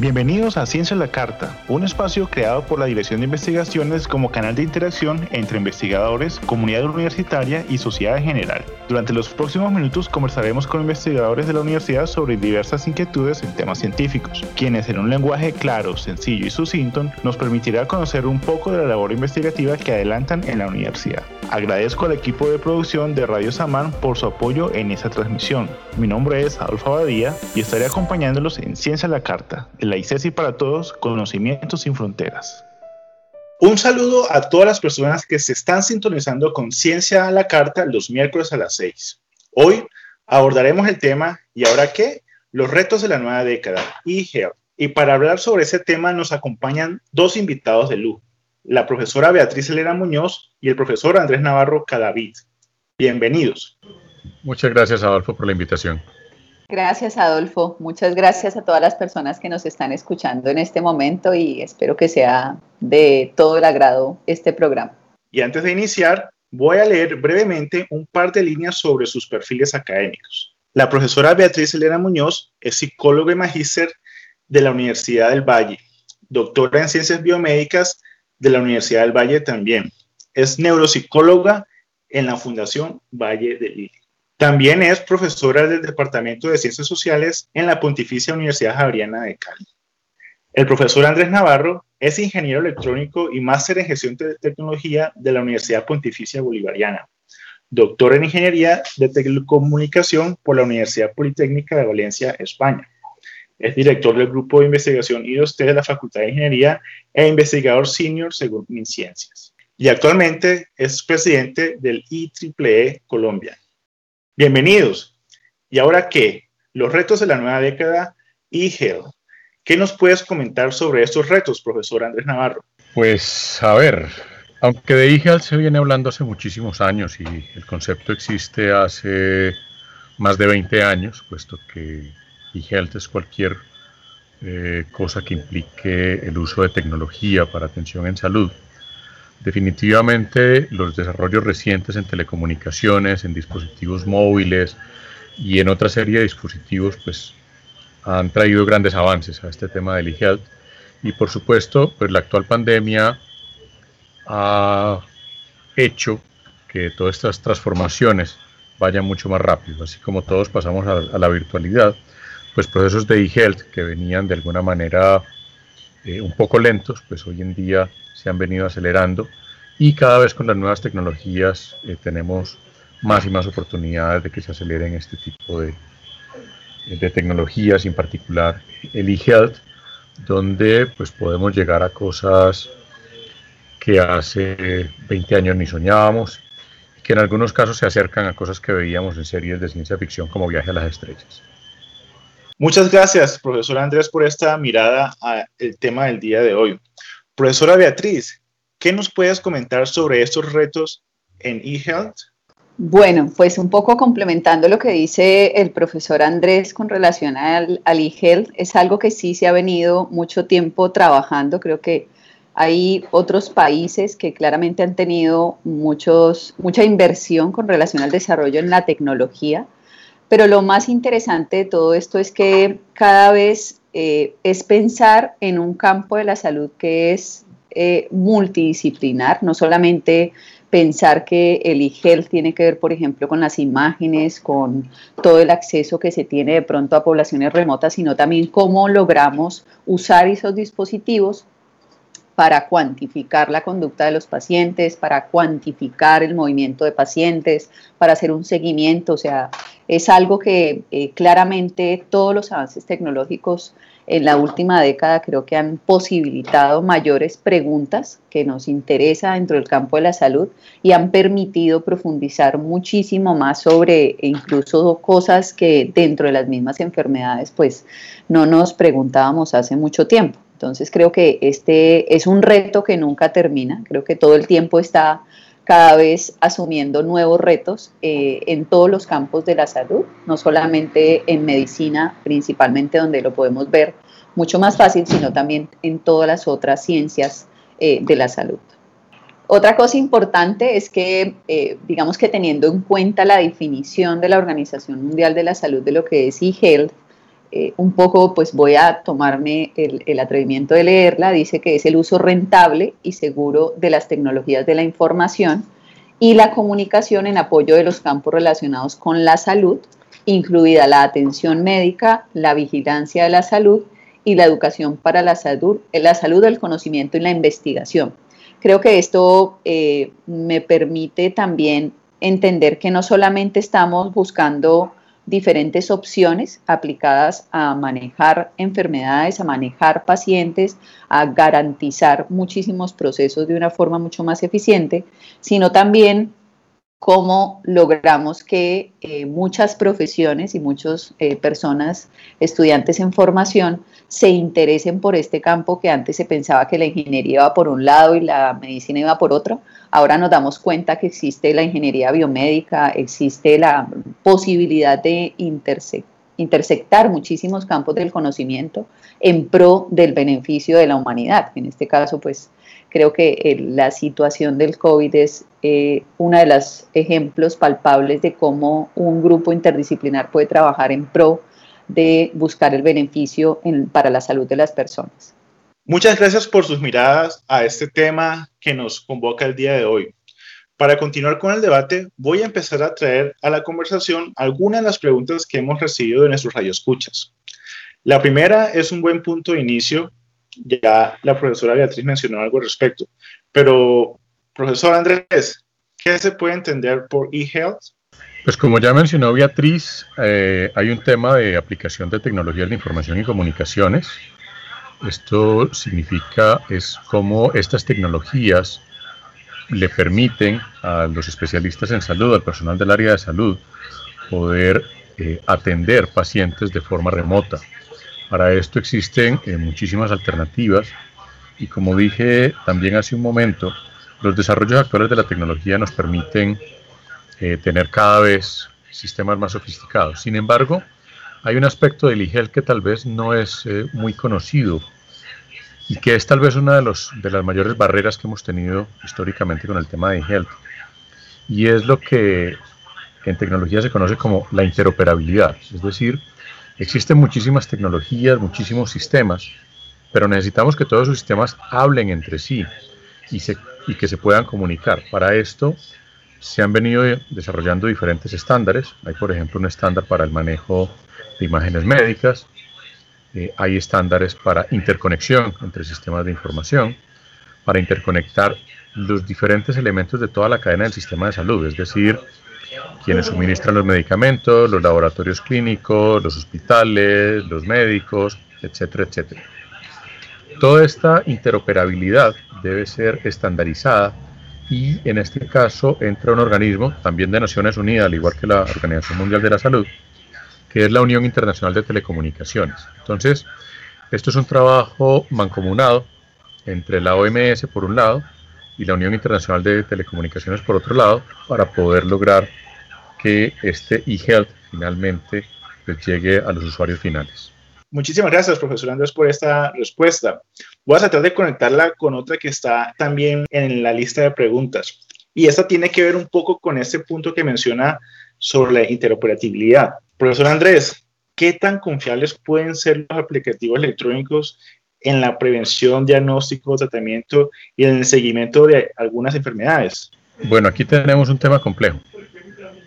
Bienvenidos a Ciencia a la Carta, un espacio creado por la Dirección de Investigaciones como canal de interacción entre investigadores, comunidad universitaria y sociedad en general. Durante los próximos minutos conversaremos con investigadores de la universidad sobre diversas inquietudes en temas científicos, quienes en un lenguaje claro, sencillo y sucinto nos permitirá conocer un poco de la labor investigativa que adelantan en la universidad. Agradezco al equipo de producción de Radio Samán por su apoyo en esta transmisión. Mi nombre es Adolfo Abadía y estaré acompañándolos en Ciencia a la Carta, la ICESI para Todos, Conocimientos sin Fronteras. Un saludo a todas las personas que se están sintonizando con Ciencia a la Carta los miércoles a las 6. Hoy abordaremos el tema ¿Y ahora qué? Los retos de la nueva década, e-health. Y para hablar sobre ese tema nos acompañan dos invitados de lujo, la profesora Beatriz Elena Muñoz y el profesor Andrés Navarro Cadavid. Bienvenidos. Muchas gracias, Adolfo, por la invitación. Gracias, Adolfo. Muchas gracias a todas las personas que nos están escuchando en este momento y espero que sea de todo el agrado este programa. Y antes de iniciar, voy a leer brevemente un par de líneas sobre sus perfiles académicos. La profesora Beatriz Elena Muñoz es psicóloga y magíster de la Universidad del Valle, doctora en ciencias biomédicas de la Universidad del Valle también. Es neuropsicóloga en la Fundación Valle de Lili. También es profesora del Departamento de Ciencias Sociales en la Pontificia Universidad Javeriana de Cali. El profesor Andrés Navarro es ingeniero electrónico y máster en gestión de tecnología de la Universidad Pontificia Bolivariana, doctor en ingeniería de telecomunicación por la Universidad Politécnica de Valencia, España. Es director del grupo de investigación I2T de la Facultad de Ingeniería e investigador senior según MinCiencias. Y actualmente es presidente del IEEE Colombia. Bienvenidos. ¿Y ahora qué? Los retos de la nueva década y. ¿Qué nos puedes comentar sobre estos retos, profesor Andrés Navarro? Pues a ver, aunque de e-health se viene hablando hace muchísimos años y el concepto existe hace más de 20 años, puesto que e-health es cualquier eh, cosa que implique el uso de tecnología para atención en salud. Definitivamente los desarrollos recientes en telecomunicaciones, en dispositivos móviles y en otra serie de dispositivos pues han traído grandes avances a este tema del e-health y por supuesto pues la actual pandemia ha hecho que todas estas transformaciones vayan mucho más rápido, así como todos pasamos a, la virtualidad, pues procesos de e-health que venían de alguna manera eh, un poco lentos, pues hoy en día se han venido acelerando y cada vez con las nuevas tecnologías eh, tenemos más y más oportunidades de que se aceleren este tipo de, de tecnologías, en particular el e-health, donde pues podemos llegar a cosas que hace 20 años ni soñábamos, que en algunos casos se acercan a cosas que veíamos en series de ciencia ficción como Viaje a las Estrellas. Muchas gracias, profesor Andrés, por esta mirada al tema del día de hoy. Profesora Beatriz, ¿qué nos puedes comentar sobre estos retos en eHealth? Bueno, pues un poco complementando lo que dice el profesor Andrés con relación al, al eHealth, es algo que sí se ha venido mucho tiempo trabajando. Creo que hay otros países que claramente han tenido muchos, mucha inversión con relación al desarrollo en la tecnología, pero lo más interesante de todo esto es que cada vez eh, es pensar en un campo de la salud que es eh, multidisciplinar, no solamente pensar que el e-health tiene que ver, por ejemplo, con las imágenes, con todo el acceso que se tiene de pronto a poblaciones remotas, sino también cómo logramos usar esos dispositivos para cuantificar la conducta de los pacientes, para cuantificar el movimiento de pacientes, para hacer un seguimiento. O sea, es algo que eh, claramente todos los avances tecnológicos en la última década creo que han posibilitado mayores preguntas que nos interesa dentro del campo de la salud y han permitido profundizar muchísimo más sobre incluso cosas que dentro de las mismas enfermedades pues no nos preguntábamos hace mucho tiempo. Entonces creo que este es un reto que nunca termina, creo que todo el tiempo está cada vez asumiendo nuevos retos eh, en todos los campos de la salud, no solamente en medicina, principalmente donde lo podemos ver mucho más fácil, sino también en todas las otras ciencias eh, de la salud. Otra cosa importante es que, eh, digamos que teniendo en cuenta la definición de la Organización Mundial de la Salud de lo que es e-health, eh, un poco, pues voy a tomarme el, atrevimiento de leerla, dice que es el uso rentable y seguro de las tecnologías de la información y la comunicación en apoyo de los campos relacionados con la salud, incluida la atención médica, la vigilancia de la salud y la educación para la salud, la salud, el conocimiento y la investigación. Creo que esto eh, me permite también entender que no solamente estamos buscando diferentes opciones aplicadas a manejar enfermedades, a manejar pacientes, a garantizar muchísimos procesos de una forma mucho más eficiente, sino también cómo logramos que eh, muchas profesiones y muchas eh, personas, estudiantes en formación, se interesen por este campo que antes se pensaba que la ingeniería iba por un lado y la medicina iba por otro. Ahora nos damos cuenta que existe la ingeniería biomédica, existe la posibilidad de intersectar muchísimos campos del conocimiento en pro del beneficio de la humanidad. En este caso, pues creo que la situación del COVID es eh, uno de los ejemplos palpables de cómo un grupo interdisciplinar puede trabajar en pro de buscar el beneficio para la salud de las personas. Muchas gracias por sus miradas a este tema que nos convoca el día de hoy. Para continuar con el debate, voy a empezar a traer a la conversación algunas de las preguntas que hemos recibido de nuestros radioescuchas. La primera es un buen punto de inicio ya la profesora Beatriz mencionó algo al respecto, pero profesor Andrés, ¿qué se puede entender por e-health? Pues como ya mencionó Beatriz, eh, hay un tema de aplicación de tecnologías de información y comunicaciones. Esto significa es cómo estas tecnologías le permiten a los especialistas en salud, al personal del área de salud, poder eh, atender pacientes de forma remota. Para esto existen eh, muchísimas alternativas y como dije también hace un momento, los desarrollos actuales de la tecnología nos permiten eh, tener cada vez sistemas más sofisticados. Sin embargo, hay un aspecto del IGEL que tal vez no es eh, muy conocido y que es tal vez una de, los, de las mayores barreras que hemos tenido históricamente con el tema de IGEL. Y es lo que en tecnología se conoce como la interoperabilidad, es decir, Existen muchísimas tecnologías, muchísimos sistemas, pero necesitamos que todos esos sistemas hablen entre sí y, y que se puedan comunicar. Para esto se han venido desarrollando diferentes estándares. Hay, por ejemplo, un estándar para el manejo de imágenes médicas. Eh, hay estándares para interconexión entre sistemas de información, para interconectar los diferentes elementos de toda la cadena del sistema de salud, es decir, quienes suministran los medicamentos, los laboratorios clínicos, los hospitales, los médicos, etcétera, etcétera. Toda esta interoperabilidad debe ser estandarizada y en este caso entra un organismo también de Naciones Unidas, al igual que la Organización Mundial de la Salud, que es la Unión Internacional de Telecomunicaciones. Entonces, esto es un trabajo mancomunado entre la OMS por un lado y la Unión Internacional de Telecomunicaciones por otro lado para poder lograr que este eHealth finalmente les llegue a los usuarios finales. Muchísimas gracias, profesor Andrés, por esta respuesta. Voy a tratar de conectarla con otra que está también en la lista de preguntas. Y esta tiene que ver un poco con este punto que menciona sobre la interoperabilidad. Profesor Andrés, ¿qué tan confiables pueden ser los aplicativos electrónicos en la prevención, diagnóstico, tratamiento y en el seguimiento de algunas enfermedades? Bueno, aquí tenemos un tema complejo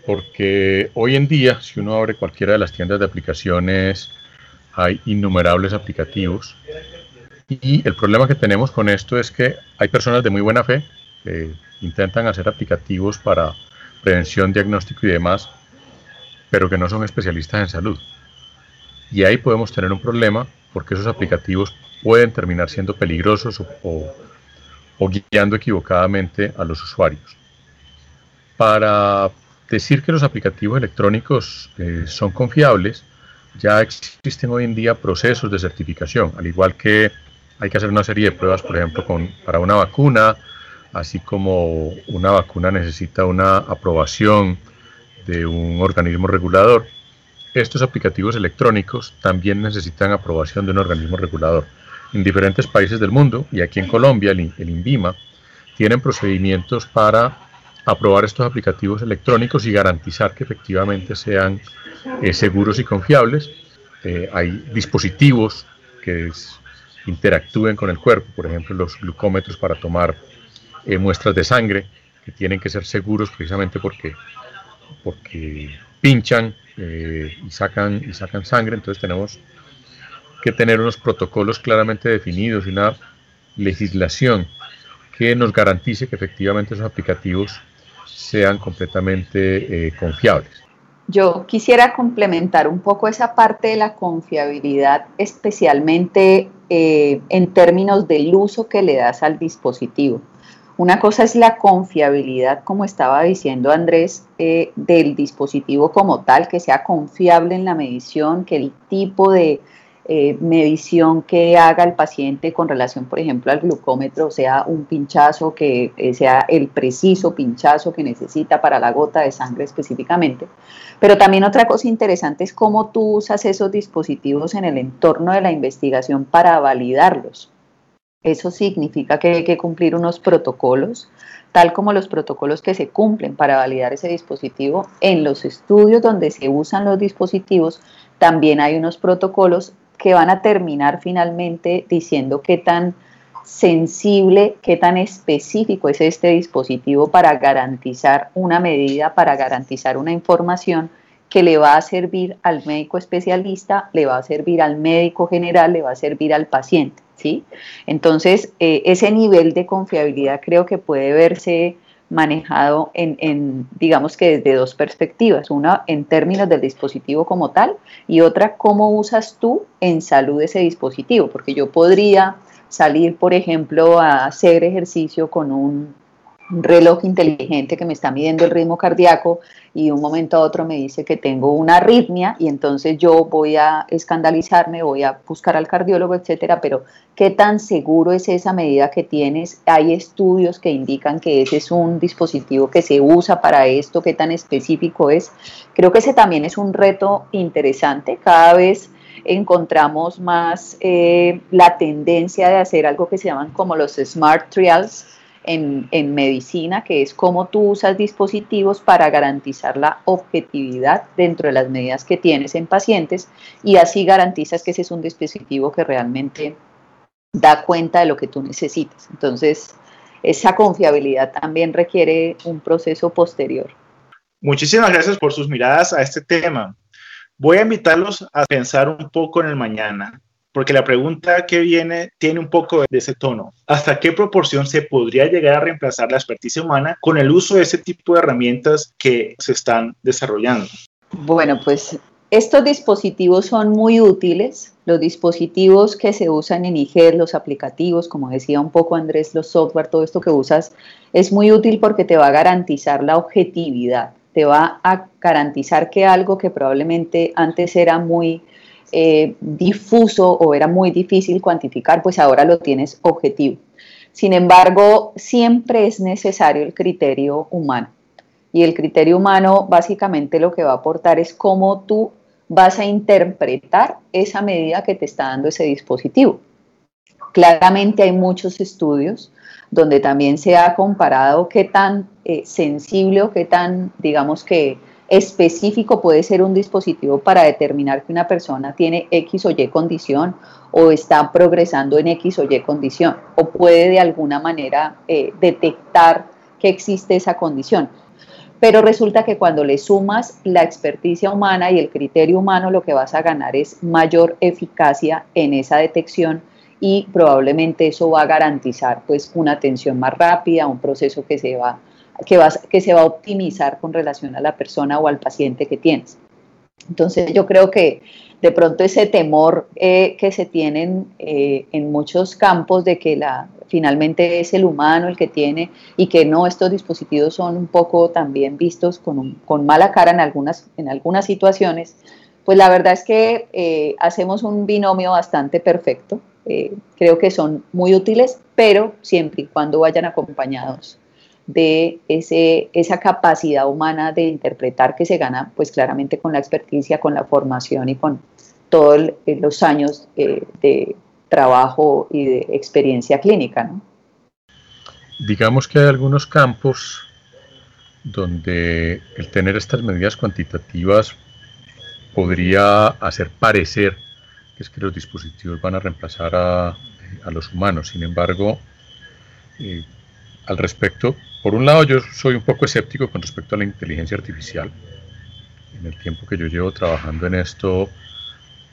porque hoy en día, si uno abre cualquiera de las tiendas de aplicaciones, hay innumerables aplicativos. Y el problema que tenemos con esto es que hay personas de muy buena fe que intentan hacer aplicativos para prevención, diagnóstico y demás, pero que no son especialistas en salud. Y ahí podemos tener un problema porque esos aplicativos pueden terminar siendo peligrosos o, guiando equivocadamente a los usuarios. Para decir que los aplicativos electrónicos eh, son confiables, ya existen hoy en día procesos de certificación, al igual que hay que hacer una serie de pruebas, por ejemplo, con, para una vacuna, así como una vacuna necesita una aprobación de un organismo regulador. Estos aplicativos electrónicos también necesitan aprobación de un organismo regulador. En diferentes países del mundo y aquí en Colombia, el, el INVIMA, tienen procedimientos para aprobar estos aplicativos electrónicos y garantizar que efectivamente sean eh, seguros y confiables. eh, hay dispositivos que interactúen con el cuerpo, por ejemplo los glucómetros para tomar eh, muestras de sangre, que tienen que ser seguros precisamente porque, porque pinchan y, sacan, y sacan sangre, entonces tenemos que tener unos protocolos claramente definidos y una legislación que nos garantice que efectivamente esos aplicativos sean completamente confiables. Yo quisiera complementar un poco esa parte de la confiabilidad, especialmente eh, en términos del uso que le das al dispositivo. Una cosa es la confiabilidad, como estaba diciendo Andrés, eh, del dispositivo como tal, que sea confiable en la medición, que el tipo de eh, medición que haga el paciente con relación, por ejemplo, al glucómetro, sea un pinchazo que eh, sea el preciso pinchazo que necesita para la gota de sangre específicamente. Pero también otra cosa interesante es cómo tú usas esos dispositivos en el entorno de la investigación para validarlos. Eso significa que hay que cumplir unos protocolos, tal como los protocolos que se cumplen para validar ese dispositivo. En los estudios donde se usan los dispositivos, también hay unos protocolos que van a terminar finalmente diciendo qué tan sensible, qué tan específico es este dispositivo para garantizar una medida, para garantizar una información que le va a servir al médico especialista, le va a servir al médico general, le va a servir al paciente, ¿sí? Entonces, eh, ese nivel de confiabilidad creo que puede verse manejado en, digamos que desde dos perspectivas, una en términos del dispositivo como tal y otra cómo usas tú en salud ese dispositivo, porque yo podría salir, por ejemplo, a hacer ejercicio con un un reloj inteligente que me está midiendo el ritmo cardíaco y de un momento a otro me dice que tengo una arritmia y entonces yo voy a escandalizarme, voy a buscar al cardiólogo, etcétera, pero ¿qué tan seguro es esa medida que tienes? Hay estudios que indican que ese es un dispositivo que se usa para esto, qué tan específico es. Creo que ese también es un reto interesante. Cada vez encontramos más eh, la tendencia de hacer algo que se llaman como los smart trials, en, medicina, que es cómo tú usas dispositivos para garantizar la objetividad dentro de las medidas que tienes en pacientes y así garantizas que ese es un dispositivo que realmente da cuenta de lo que tú necesitas. Entonces, esa confiabilidad también requiere un proceso posterior. Muchísimas gracias por sus miradas a este tema. Voy a invitarlos a pensar un poco en el mañana porque la pregunta que viene tiene un poco de ese tono. ¿Hasta qué proporción se podría llegar a reemplazar la experticia humana con el uso de ese tipo de herramientas que se están desarrollando? Bueno, pues estos dispositivos son muy útiles. Los dispositivos que se usan en IGER, los aplicativos, como decía un poco Andrés, los software, todo esto que usas, es muy útil porque te va a garantizar la objetividad, te va a garantizar que algo que probablemente antes era muy eh, difuso o era muy difícil cuantificar, pues ahora lo tienes objetivo. Sin embargo, siempre es necesario el criterio humano. Y el criterio humano básicamente lo que va a aportar es cómo tú vas a interpretar esa medida que te está dando ese dispositivo. Claramente hay muchos estudios donde también se ha comparado qué tan eh, sensible o qué tan, digamos que, específico puede ser un dispositivo para determinar que una persona tiene X o Y condición o está progresando en X o Y condición o puede de alguna manera eh, detectar que existe esa condición. Pero resulta que cuando le sumas la experticia humana y el criterio humano, lo que vas a ganar es mayor eficacia en esa detección y probablemente eso va a garantizar pues una atención más rápida, un proceso que se va que, se va a optimizar con relación a la persona o al paciente que tienes. Entonces yo creo que de pronto ese temor eh, que se tienen eh, en muchos campos de que la, finalmente es el humano el que tiene y que no, estos dispositivos son un poco también vistos con, con mala cara en algunas, en algunas situaciones, pues la verdad es que eh, hacemos un binomio bastante perfecto. creo que son muy útiles, pero siempre y cuando vayan acompañados de ese, esa capacidad humana de interpretar que se gana pues claramente con la experticia, con la formación y con todos eh, los años eh, de trabajo y de experiencia clínica. Digamos que hay algunos campos donde el tener estas medidas cuantitativas podría hacer parecer que es que los dispositivos van a reemplazar a, los humanos. Sin embargo, eh, al respecto, por un lado yo soy un poco escéptico con respecto a la inteligencia artificial. En el tiempo que yo llevo trabajando en esto,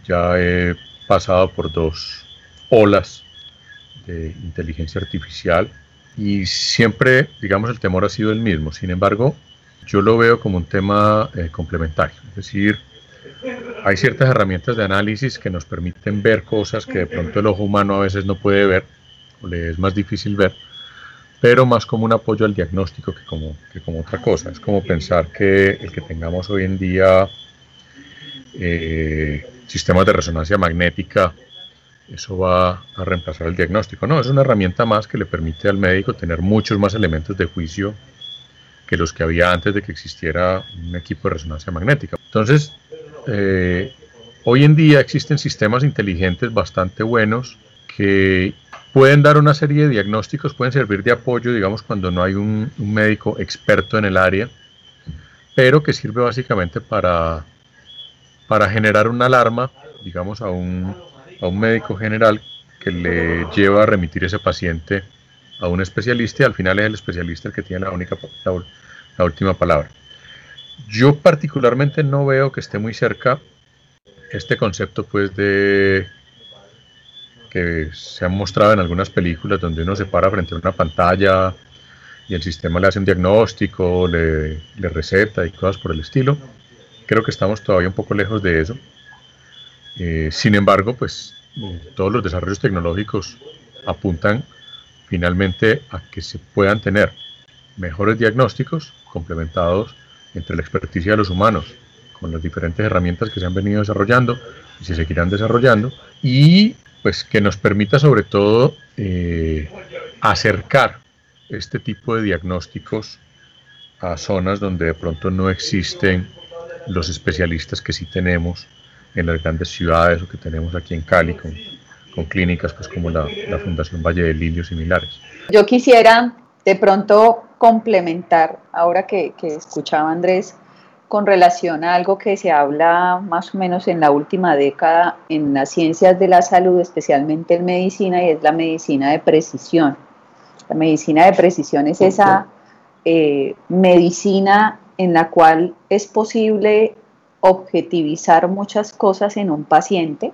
ya he pasado por dos olas de inteligencia artificial y siempre, digamos, el temor ha sido el mismo. Sin embargo, yo lo veo como un tema eh, complementario. Es decir, hay ciertas herramientas de análisis que nos permiten ver cosas que de pronto el ojo humano a veces no puede ver o le es más difícil ver, pero más como un apoyo al diagnóstico que como, que como otra cosa. Es como pensar que el que tengamos hoy en día eh, sistemas de resonancia magnética, eso va a reemplazar el diagnóstico. No, es una herramienta más que le permite al médico tener muchos más elementos de juicio que los que había antes de que existiera un equipo de resonancia magnética. Entonces, eh, hoy en día existen sistemas inteligentes bastante buenos que pueden dar una serie de diagnósticos, pueden servir de apoyo, digamos, cuando no hay un, médico experto en el área, pero que sirve básicamente para, para generar una alarma, digamos, a un, a un médico general que le lleva a remitir ese paciente a un especialista y al final es el especialista el que tiene la, única, la última palabra. Yo particularmente no veo que esté muy cerca este concepto pues de que se ha mostrado en algunas películas donde uno se para frente a una pantalla y el sistema le hace un diagnóstico, le, receta y cosas por el estilo. Creo que estamos todavía un poco lejos de eso. Eh, sin embargo, pues todos los desarrollos tecnológicos apuntan finalmente a que se puedan tener mejores diagnósticos complementados entre la experticia de los humanos con las diferentes herramientas que se han venido desarrollando y se seguirán desarrollando y pues que nos permita sobre todo eh, acercar este tipo de diagnósticos a zonas donde de pronto no existen los especialistas que sí tenemos en las grandes ciudades o que tenemos aquí en Cali con, con clínicas pues como la, la Fundación Valle de Lilio similares. Yo quisiera de pronto complementar, ahora que, escuchaba Andrés, con relación a algo que se habla más o menos en la última década en las ciencias de la salud, especialmente en medicina, y es la medicina de precisión. La medicina de precisión es esa eh, medicina en la cual es posible objetivizar muchas cosas en un paciente,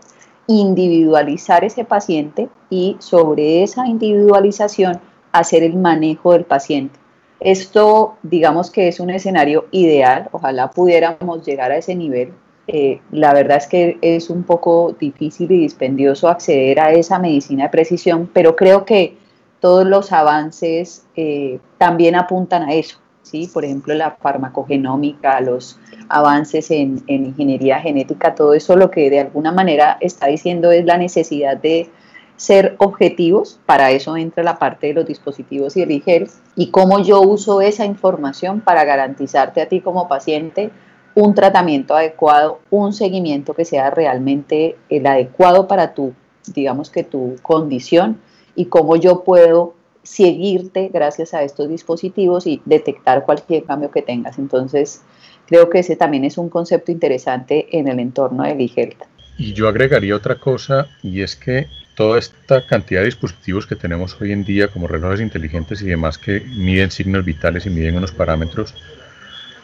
individualizar ese paciente y sobre esa individualización hacer el manejo del paciente. Esto, digamos que es un escenario ideal, ojalá pudiéramos llegar a ese nivel. Eh, la verdad es que es un poco difícil y dispendioso acceder a esa medicina de precisión, pero creo que todos los avances eh, también apuntan a eso. ¿sí? Por ejemplo, la farmacogenómica, los avances en, en ingeniería genética, todo eso lo que de alguna manera está diciendo es la necesidad de ser objetivos, para eso entra la parte de los dispositivos y el e y cómo yo uso esa información para garantizarte a ti como paciente un tratamiento adecuado, un seguimiento que sea realmente el adecuado para tu, digamos que tu condición y cómo yo puedo seguirte gracias a estos dispositivos y detectar cualquier cambio que tengas. Entonces, creo que ese también es un concepto interesante en el entorno del e Y yo agregaría otra cosa y es que toda esta cantidad de dispositivos que tenemos hoy en día, como relojes inteligentes y demás, que miden signos vitales y miden unos parámetros,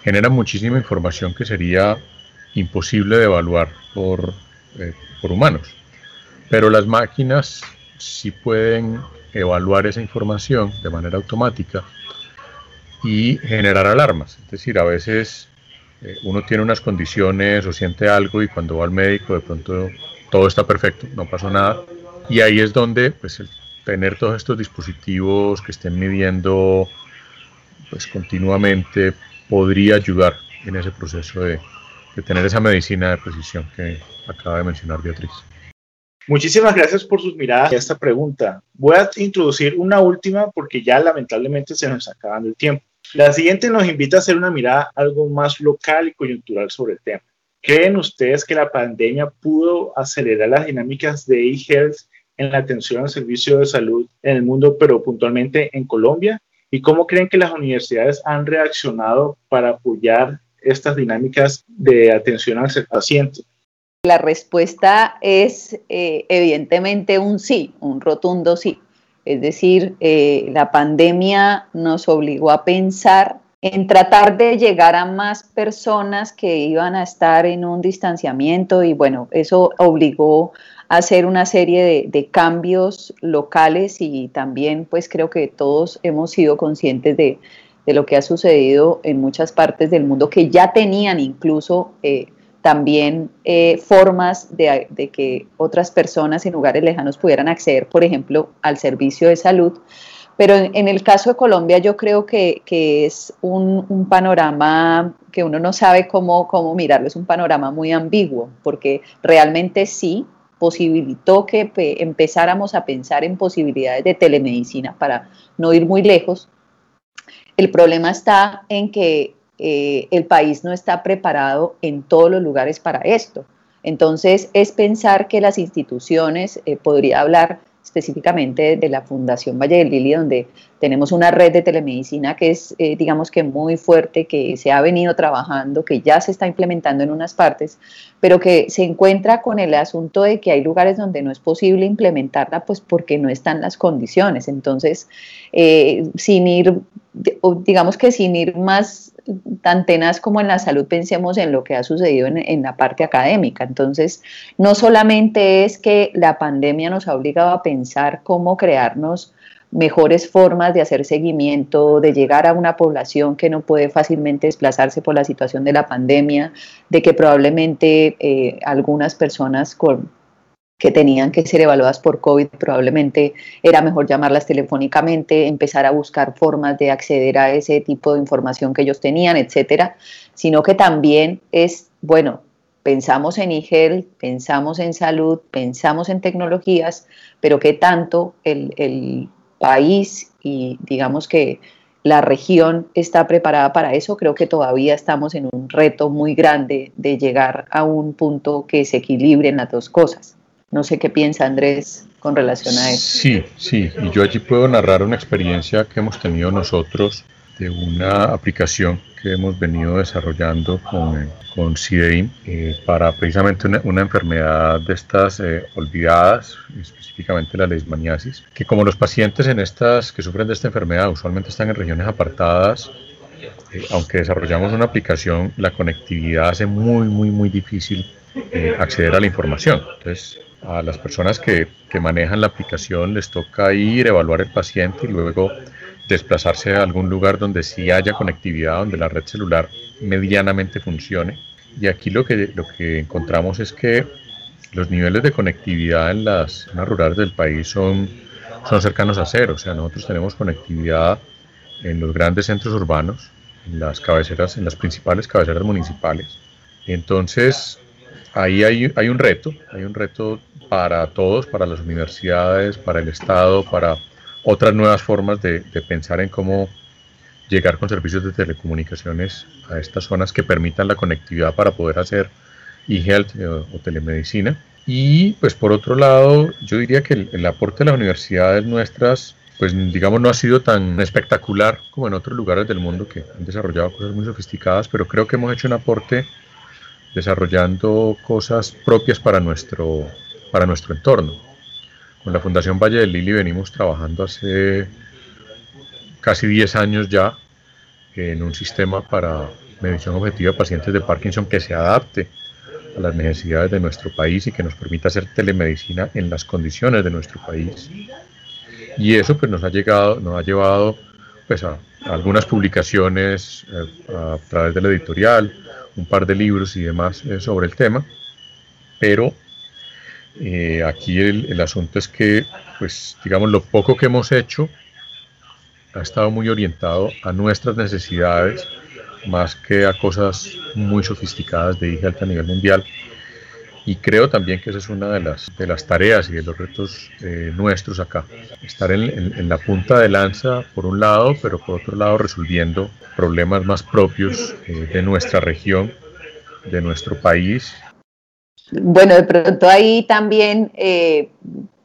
generan muchísima información que sería imposible de evaluar por, eh, por humanos. Pero las máquinas sí pueden evaluar esa información de manera automática y generar alarmas. Es decir, a veces eh, uno tiene unas condiciones o siente algo y cuando va al médico de pronto todo está perfecto, no pasó nada, y ahí es donde pues, el tener todos estos dispositivos que estén midiendo pues, continuamente podría ayudar en ese proceso de, de tener esa medicina de precisión que acaba de mencionar Beatriz. Muchísimas gracias por sus miradas a esta pregunta. Voy a introducir una última porque ya lamentablemente se nos está acabando el tiempo. La siguiente nos invita a hacer una mirada algo más local y coyuntural sobre el tema. ¿Creen ustedes que la pandemia pudo acelerar las dinámicas de e-health en la atención al servicio de salud en el mundo, pero puntualmente en Colombia? ¿Y cómo creen que las universidades han reaccionado para apoyar estas dinámicas de atención al paciente? La respuesta es eh, evidentemente un sí, un rotundo sí. Es decir, eh, la pandemia nos obligó a pensar en tratar de llegar a más personas que iban a estar en un distanciamiento y bueno, eso obligó hacer una serie de, cambios locales y también pues creo que todos hemos sido conscientes de, lo que ha sucedido en muchas partes del mundo que ya tenían incluso eh, también eh, formas de, que otras personas en lugares lejanos pudieran acceder, por ejemplo, al servicio de salud. Pero en, el caso de Colombia yo creo que, es un, panorama que uno no sabe cómo, cómo mirarlo, es un panorama muy ambiguo, porque realmente sí posibilitó que empezáramos a pensar en posibilidades de telemedicina para no ir muy lejos. El problema está en que eh, el país no está preparado en todos los lugares para esto. Entonces, es pensar que las instituciones, eh, podría hablar específicamente de la Fundación Valle del Lili, donde tenemos una red de telemedicina que es, eh, digamos que muy fuerte, que se ha venido trabajando, que ya se está implementando en unas partes, pero que se encuentra con el asunto de que hay lugares donde no es posible implementarla, pues porque no están las condiciones. Entonces, sin ir, digamos que sin ir más tan tenaz como en la salud, pensemos en lo que ha sucedido en, la parte académica. Entonces, no solamente es que la pandemia nos ha obligado a pensar cómo crearnos mejores formas de hacer seguimiento, de llegar a una población que no puede fácilmente desplazarse por la situación de la pandemia, de que probablemente eh, algunas personas con que tenían que ser evaluadas por COVID, probablemente era mejor llamarlas telefónicamente, empezar a buscar formas de acceder a ese tipo de información que ellos tenían, etcétera, sino que también es, bueno, pensamos en e pensamos en salud, pensamos en tecnologías, pero qué tanto el, el país y digamos que la región está preparada para eso, creo que todavía estamos en un reto muy grande de llegar a un punto que se equilibren las dos cosas. No sé qué piensa Andrés con relación a eso. Sí, sí, y yo allí puedo narrar una experiencia que hemos tenido nosotros de una aplicación que hemos venido desarrollando con, con CIDEIN eh, para precisamente una, enfermedad de estas eh, olvidadas, específicamente la leishmaniasis, que como los pacientes en estas que sufren de esta enfermedad usualmente están en regiones apartadas, eh, aunque desarrollamos una aplicación, la conectividad hace muy, muy, muy difícil acceder a la información. Entonces, a las personas que, manejan la aplicación les toca ir, evaluar el paciente y luego desplazarse a algún lugar donde sí haya conectividad, donde la red celular medianamente funcione. Y aquí lo que, lo que encontramos es que los niveles de conectividad en las zonas rurales del país son, son cercanos a cero. O sea, nosotros tenemos conectividad en los grandes centros urbanos, en las cabeceras, en las principales cabeceras municipales. Entonces, ahí hay, un reto, hay un reto para todos, para las universidades, para el Estado, para otras nuevas formas de, pensar en cómo llegar con servicios de telecomunicaciones a estas zonas que permitan la conectividad para poder hacer e-health eh, o, telemedicina. Y pues por otro lado, yo diría que el, aporte de las universidades nuestras, pues digamos, no ha sido tan espectacular como en otros lugares del mundo que han desarrollado cosas muy sofisticadas, pero creo que hemos hecho un aporte desarrollando cosas propias para nuestro, para nuestro entorno. Con la Fundación Valle del Lili venimos trabajando hace casi 10 años ya en un sistema para medición objetiva de pacientes de Parkinson que se adapte a las necesidades de nuestro país y que nos permita hacer telemedicina en las condiciones de nuestro país. Y eso pues nos ha llegado, nos ha llevado pues a, algunas publicaciones eh, a, través de la editorial, un par de libros y demás eh, sobre el tema, pero eh, aquí el, asunto es que, pues, digamos, lo poco que hemos hecho ha estado muy orientado a nuestras necesidades más que a cosas muy sofisticadas de e a nivel mundial. Y creo también que esa es una de las, de las tareas y de los retos eh, nuestros acá. Estar en, la punta de lanza, por un lado, pero por otro lado resolviendo problemas más propios eh, de nuestra región, de nuestro país bueno, de pronto ahí también eh,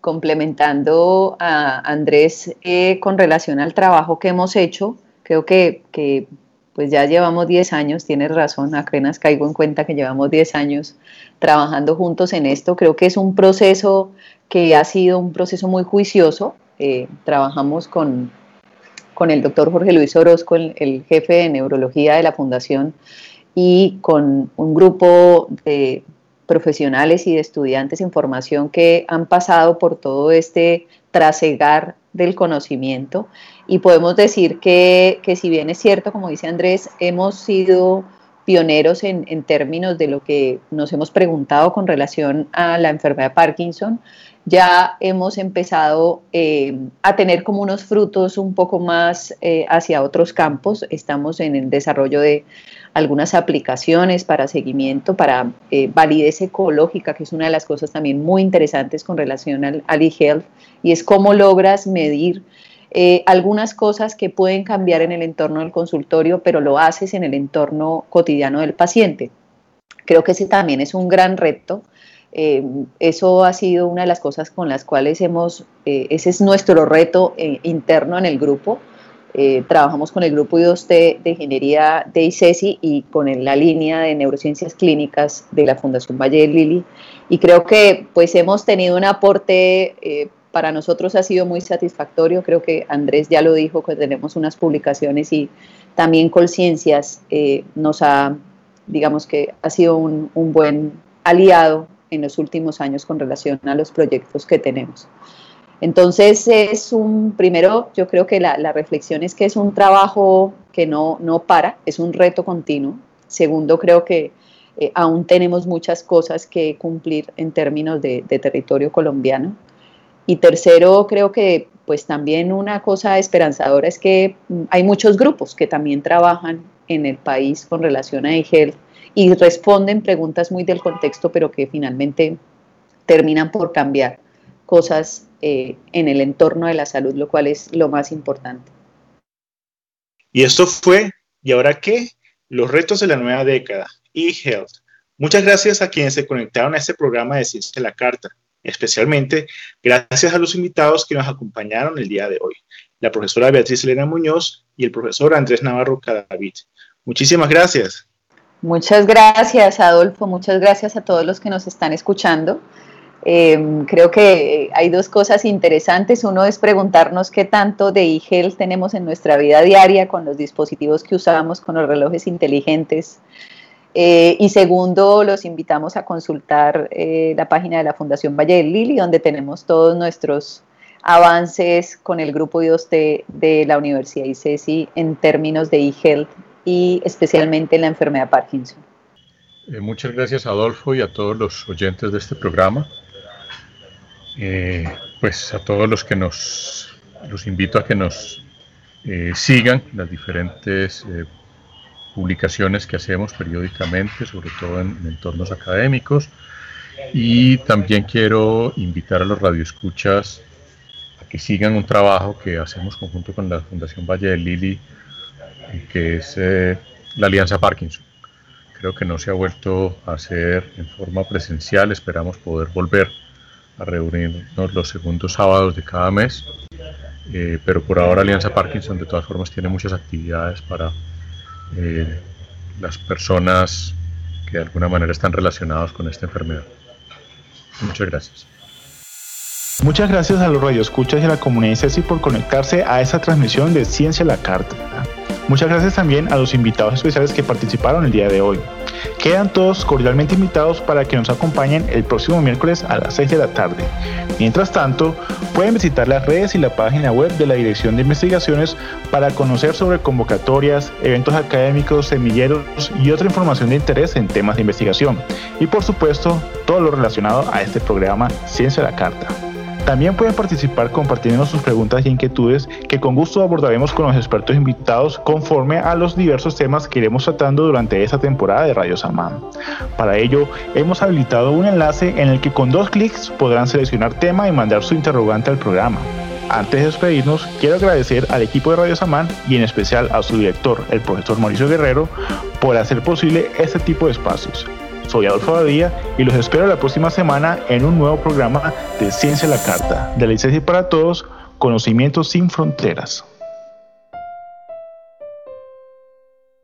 complementando a Andrés eh, con relación al trabajo que hemos hecho, creo que, pues ya llevamos 10 años, tienes razón, apenas caigo en cuenta que llevamos 10 años trabajando juntos en esto. Creo que es un proceso que ha sido un proceso muy juicioso. Eh, trabajamos con, con el doctor Jorge Luis Orozco, el, jefe de neurología de la Fundación, y con un grupo de profesionales y de estudiantes en formación que han pasado por todo este trasegar del conocimiento y podemos decir que, si bien es cierto, como dice Andrés, hemos sido pioneros en, términos de lo que nos hemos preguntado con relación a la enfermedad de Parkinson, ya hemos empezado eh, a tener como unos frutos un poco más eh, hacia otros campos. Estamos en el desarrollo de algunas aplicaciones para seguimiento, para eh, validez ecológica, que es una de las cosas también muy interesantes con relación al, al e-health, y es cómo logras medir eh, algunas cosas que pueden cambiar en el entorno del consultorio, pero lo haces en el entorno cotidiano del paciente. Creo que ese también es un gran reto. Eh, eso ha sido una de las cosas con las cuales hemos, eh, ese es nuestro reto interno en el grupo. Trabajamos con el grupo I2T de Ingeniería de ICESI y con la línea de neurociencias clínicas de la Fundación Valle de Lili. Y creo que pues hemos tenido un aporte para nosotros ha sido muy satisfactorio. Creo que Andrés ya lo dijo, que tenemos unas publicaciones y también Colciencias eh, nos ha, digamos que ha sido un, buen aliado en los últimos años con relación a los proyectos que tenemos. Entonces es un, primero yo creo que la, reflexión es que es un trabajo que no, no para, es un reto continuo. Segundo, creo que eh, aún tenemos muchas cosas que cumplir en términos de territorio colombiano. Y tercero, creo que pues también una cosa esperanzadora es que mm, hay muchos grupos que también trabajan en el país con relación a eHealth y responden preguntas muy del contexto, pero que finalmente terminan por cambiar cosas eh, en el entorno de la salud, lo cual es lo más importante. Y esto fue, ¿y ahora qué? Los retos de la nueva década, eHealth. Muchas gracias a quienes se conectaron a este programa de Ciencia de la Carta especialmente gracias a los invitados que nos acompañaron el día de hoy, la profesora Beatriz Elena Muñoz y el profesor Andrés Navarro Cadavid. Muchísimas gracias. Muchas gracias, Adolfo. Muchas gracias a todos los que nos están escuchando. Em, creo que hay dos cosas interesantes. Uno es preguntarnos qué tanto de e tenemos en nuestra vida diaria con los dispositivos que usamos, con los relojes inteligentes, eh, y segundo, los invitamos a consultar eh, la página de la Fundación Valle del Lili, donde tenemos todos nuestros avances con el grupo de, de la Universidad ICESI en términos de e-health y especialmente en la enfermedad Parkinson. Eh, muchas gracias Adolfo y a todos los oyentes de este programa. Pues a todos los que nos los invito a que nos sigan las diferentes publicaciones que hacemos periódicamente, sobre todo en, entornos académicos. Y también quiero invitar a los radioescuchas a que sigan un trabajo que hacemos conjunto con la Fundación Valle de Lili, que es eh, la Alianza Parkinson. Creo que no se ha vuelto a hacer en forma presencial, esperamos poder volver a reunirnos los segundos sábados de cada mes, eh, pero por ahora Alianza Parkinson de todas formas tiene muchas actividades para eh, las personas que de alguna manera están relacionados con esta enfermedad. Muchas gracias. Muchas gracias a los radioescuchas y a la comunidad CECI por conectarse a esta transmisión de Ciencia a la Carta. Muchas gracias también a los invitados especiales que participaron el día de hoy. Quedan todos cordialmente invitados para que nos acompañen el próximo miércoles a las 6 de la tarde. Mientras tanto, pueden visitar las redes y la página web de la Dirección de Investigaciones para conocer sobre convocatorias, eventos académicos, semilleros y otra información de interés en temas de investigación. Y por supuesto, todo lo relacionado a este programa Ciencia de la Carta. También pueden participar compartiendo sus preguntas y inquietudes que con gusto abordaremos con los expertos invitados conforme a los diversos temas que iremos tratando durante esta temporada de Radio Samán. Para ello, hemos habilitado un enlace en el que con dos clics podrán seleccionar tema y mandar su interrogante al programa. Antes de despedirnos, quiero agradecer al equipo de Radio Samán y en especial a su director, el profesor Mauricio Guerrero, por hacer posible este tipo de espacios. Soy Adolfo Badía y los espero la próxima semana en un nuevo programa de Ciencia la Carta, de la licencia para todos, conocimientos sin fronteras.